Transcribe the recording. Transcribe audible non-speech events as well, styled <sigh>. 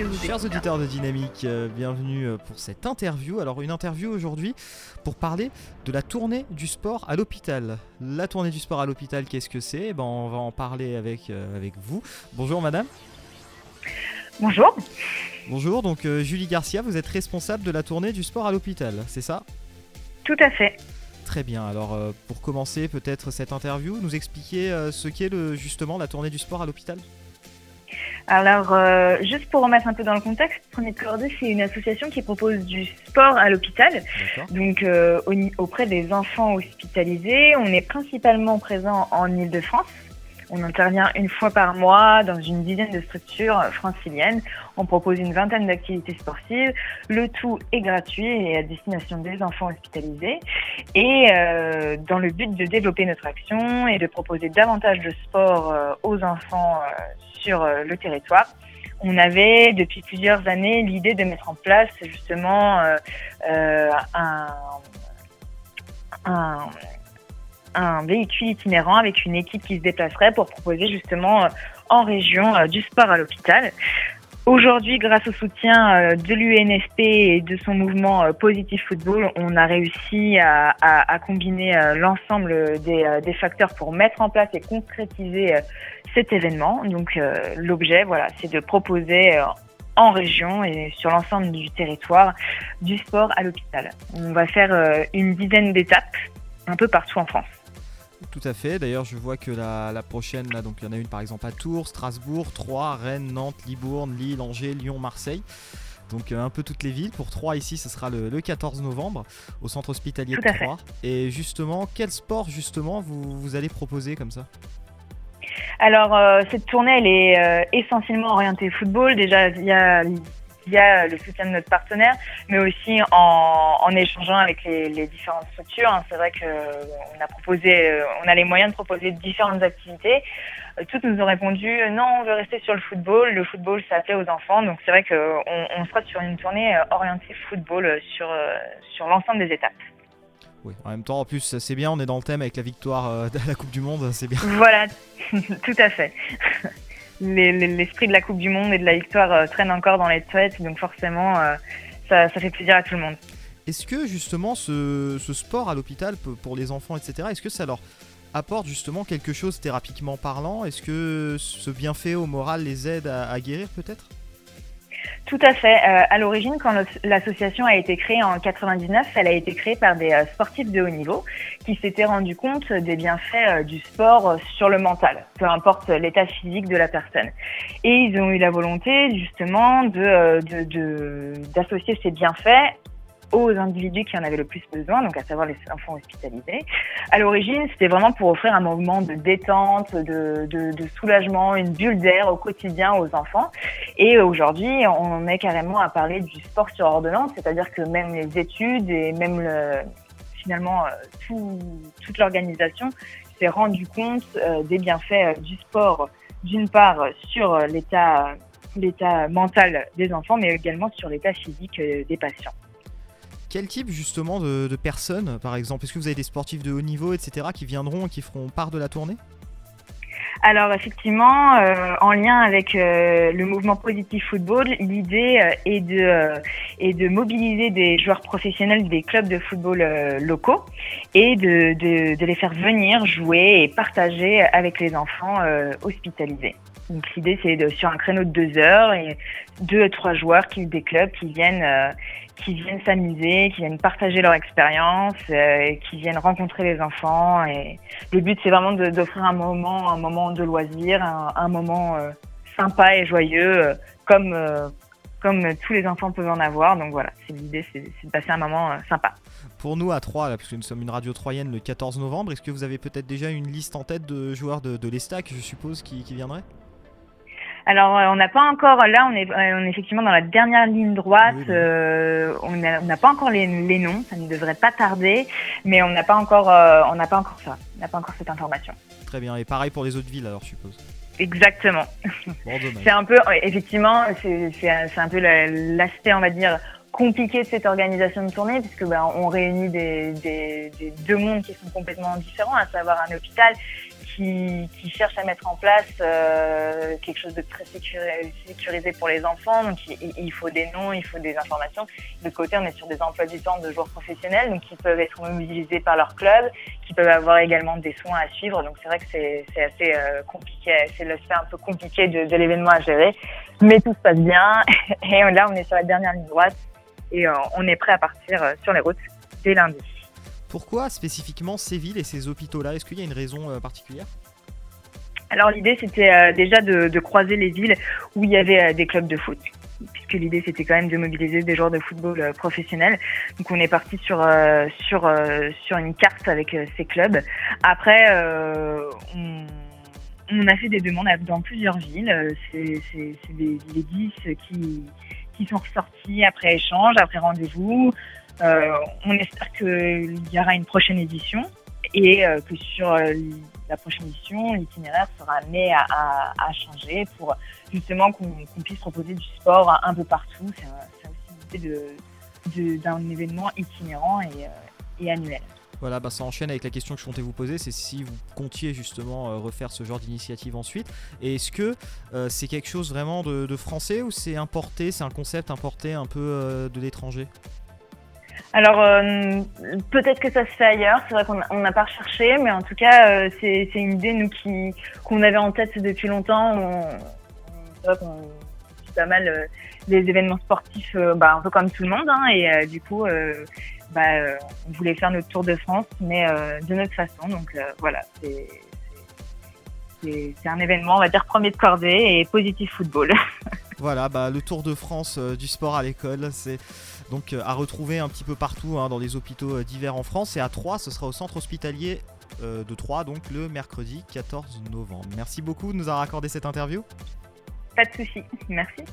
Chers auditeurs de Dynamique, euh, bienvenue euh, pour cette interview. Alors une interview aujourd'hui pour parler de la tournée du sport à l'hôpital. La tournée du sport à l'hôpital, qu'est-ce que c'est? Eh ben, On va en parler avec, euh, avec vous. Bonjour madame. Bonjour. Bonjour, donc Julie Garcia, vous êtes responsable de la tournée du sport à l'hôpital, c'est ça? Tout à fait. Très bien, alors pour commencer peut-être cette interview, nous expliquer ce qu'est justement la tournée du sport à l'hôpital? Alors, euh, juste pour remettre un peu dans le contexte, Prenez Cordée, c'est une association qui propose du sport à l'hôpital, donc euh, auprès des enfants hospitalisés. On est principalement présent en Ile-de-France. On intervient une fois par mois dans une dizaine de structures franciliennes. On propose une vingtaine d'activités sportives. Le tout est gratuit et à destination des enfants hospitalisés. Et euh, dans le but de développer notre action et de proposer davantage de sport euh, aux enfants euh, sur le territoire, on avait depuis plusieurs années l'idée de mettre en place justement un, un un véhicule itinérant avec une équipe qui se déplacerait pour proposer justement euh, en région euh, du sport à l'hôpital. Aujourd'hui, grâce au soutien euh, de l'UNFP et de son mouvement Positive Football, on a réussi à, combiner l'ensemble des, facteurs pour mettre en place et concrétiser cet événement. Donc l'objet, voilà, c'est de proposer en région et sur l'ensemble du territoire du sport à l'hôpital. On va faire une dizaine d'étapes un peu partout en France. Tout à fait. D'ailleurs, je vois que la, prochaine, là, donc il y en a une par exemple à Tours, Strasbourg, Troyes, Rennes, Nantes, Libourne, Lille, Angers, Lyon, Marseille. Donc euh, un peu toutes les villes. Pour Troyes ici, ce sera le, 14 novembre au centre hospitalier de Troyes. Et justement, quel sport justement vous, vous allez proposer comme ça? Alors euh, cette tournée elle est euh, essentiellement orientée football. Déjà il y a via le soutien de notre partenaire, mais aussi en, en échangeant avec les, les différentes structures. Hein. C'est vrai qu'on euh, a proposé, euh, on a les moyens de proposer différentes activités. Euh, toutes nous ont répondu non, on veut rester sur le football. Le football, ça plaît aux enfants, donc c'est vrai qu'on on sera sur une tournée orientée football sur sur l'ensemble des étapes. Oui, en même temps, en plus, c'est bien, on est dans le thème avec la victoire <laughs> de la Coupe du Monde, c'est bien. Voilà, <laughs> tout à fait <laughs> l'esprit de la Coupe du Monde et de la victoire euh, traîne encore dans les têtes, donc forcément, euh, ça, fait plaisir à tout le monde. Est-ce que justement ce, sport à l'hôpital pour les enfants, etc., est-ce que ça leur apporte justement quelque chose thérapiquement parlant? Est-ce que ce bienfait au moral les aide à guérir peut-être? Tout à fait. Euh, à l'origine, quand l'association a été créée en 99, elle a été créée par des euh, sportifs de haut niveau qui s'étaient rendus compte des bienfaits euh, du sport sur le mental, peu importe l'état physique de la personne. Et ils ont eu la volonté justement de d'associer de, ces bienfaits aux individus qui en avaient le plus besoin, donc à savoir les enfants hospitalisés. À l'origine, c'était vraiment pour offrir un moment de détente, de, de, de soulagement, une bulle d'air au quotidien aux enfants. Et aujourd'hui, on est carrément à parler du sport sur ordonnance, c'est-à-dire que même les études et même le, finalement euh, tout, toute l'organisation s'est rendu compte euh, des bienfaits euh, du sport, d'une part sur l'état l'état mental des enfants, mais également sur l'état physique des patients. Quel type justement de, personnes, par exemple? Est-ce que vous avez des sportifs de haut niveau, etc., qui viendront et qui feront part de la tournée? Alors effectivement, euh, en lien avec euh, le mouvement Positive Football, l'idée euh, est de est de mobiliser des joueurs professionnels des clubs de football locaux et de, les faire venir jouer et partager avec les enfants hospitalisés. Donc l'idée c'est sur un créneau de deux heures et deux à trois joueurs qui des clubs qui viennent qui viennent s'amuser, qui viennent partager leur expérience, euh, qui viennent rencontrer les enfants. Et le but, c'est vraiment d'offrir un moment, un moment de loisir, un, moment euh, sympa et joyeux, euh, comme comme tous les enfants peuvent en avoir. Donc voilà, c'est l'idée, c'est de passer un moment sympa. Pour nous à Troyes, puisque nous sommes une radio troyenne le 14 novembre, est-ce que vous avez peut-être déjà une liste en tête de joueurs de, de l'Estac, je suppose, qui, qui viendraient? Alors, euh, on n'a pas encore, là, on est, on est effectivement dans la dernière ligne droite. Euh, on n'a pas encore les, les, noms, ça ne devrait pas tarder, mais on n'a pas encore, euh, on n'a pas encore ça, on n'a pas encore cette information. Très bien, et pareil pour les autres villes, alors, je suppose. Exactement. c'est un peu, effectivement, c'est un peu l'aspect, on va dire, compliqué de cette organisation de tournée, puisque ben, on réunit des, des, des, deux mondes qui sont complètement différents, à savoir un hôpital qui, qui cherchent à mettre en place euh, quelque chose de très sécurisé pour les enfants. Donc il, faut des noms, il faut des informations. De côté, on est sur des emplois du temps de joueurs professionnels, donc qui peuvent être mobilisés par leur club, qui peuvent avoir également des soins à suivre. Donc c'est vrai que c'est assez euh, compliqué, c'est l'aspect un peu compliqué de, de l'événement à gérer. Mais tout se passe bien. <laughs> Et là, on est sur la dernière ligne droite et euh, on est prêt à partir sur les routes dès lundi. Pourquoi spécifiquement ces villes et ces hôpitaux-là? Est-ce qu'il y a une raison euh, particulière? Alors l'idée c'était euh, déjà de, croiser les villes où il y avait euh, des clubs de foot puisque l'idée c'était quand même de mobiliser des joueurs de football professionnels. Donc on est parti sur sur sur une carte avec ces clubs. Après on, a fait des demandes dans plusieurs villes. C'est des, des 10 qui qui sont ressortis après échange, après rendez-vous. Euh, on espère qu'il y aura une prochaine édition et euh, que sur euh, la prochaine édition, l'itinéraire sera amené à, changer pour justement qu'on puisse proposer du sport un peu partout. C'est aussi l'idée d'un événement itinérant et, annuel. Voilà, bah ça enchaîne avec la question que je comptais vous poser, c'est si vous comptiez justement refaire ce genre d'initiative ensuite. Et est-ce que c'est quelque chose vraiment de, de français ou c'est importé, c'est un concept importé un peu de l'étranger? Alors euh, peut-être que ça se fait ailleurs, c'est vrai qu'on n'a pas recherché, mais en tout cas euh, c'est une idée nous qui qu'on avait en tête depuis longtemps. C'est vrai qu'on suit pas mal euh, des événements sportifs, bah, un peu comme tout le monde, hein, et du coup bah, on voulait faire notre tour de France, mais de notre façon. Donc voilà, c'est c'est un événement, on va dire premier de cordée et positif football. <laughs> voilà, bah, le Tour de France du sport à l'école, c'est donc euh, à retrouver un petit peu partout hein, dans les hôpitaux euh, divers en France. Et à Troyes, ce sera au centre hospitalier euh, de Troyes, donc le mercredi 14 novembre. Merci beaucoup de nous avoir accordé cette interview. Pas de souci, merci.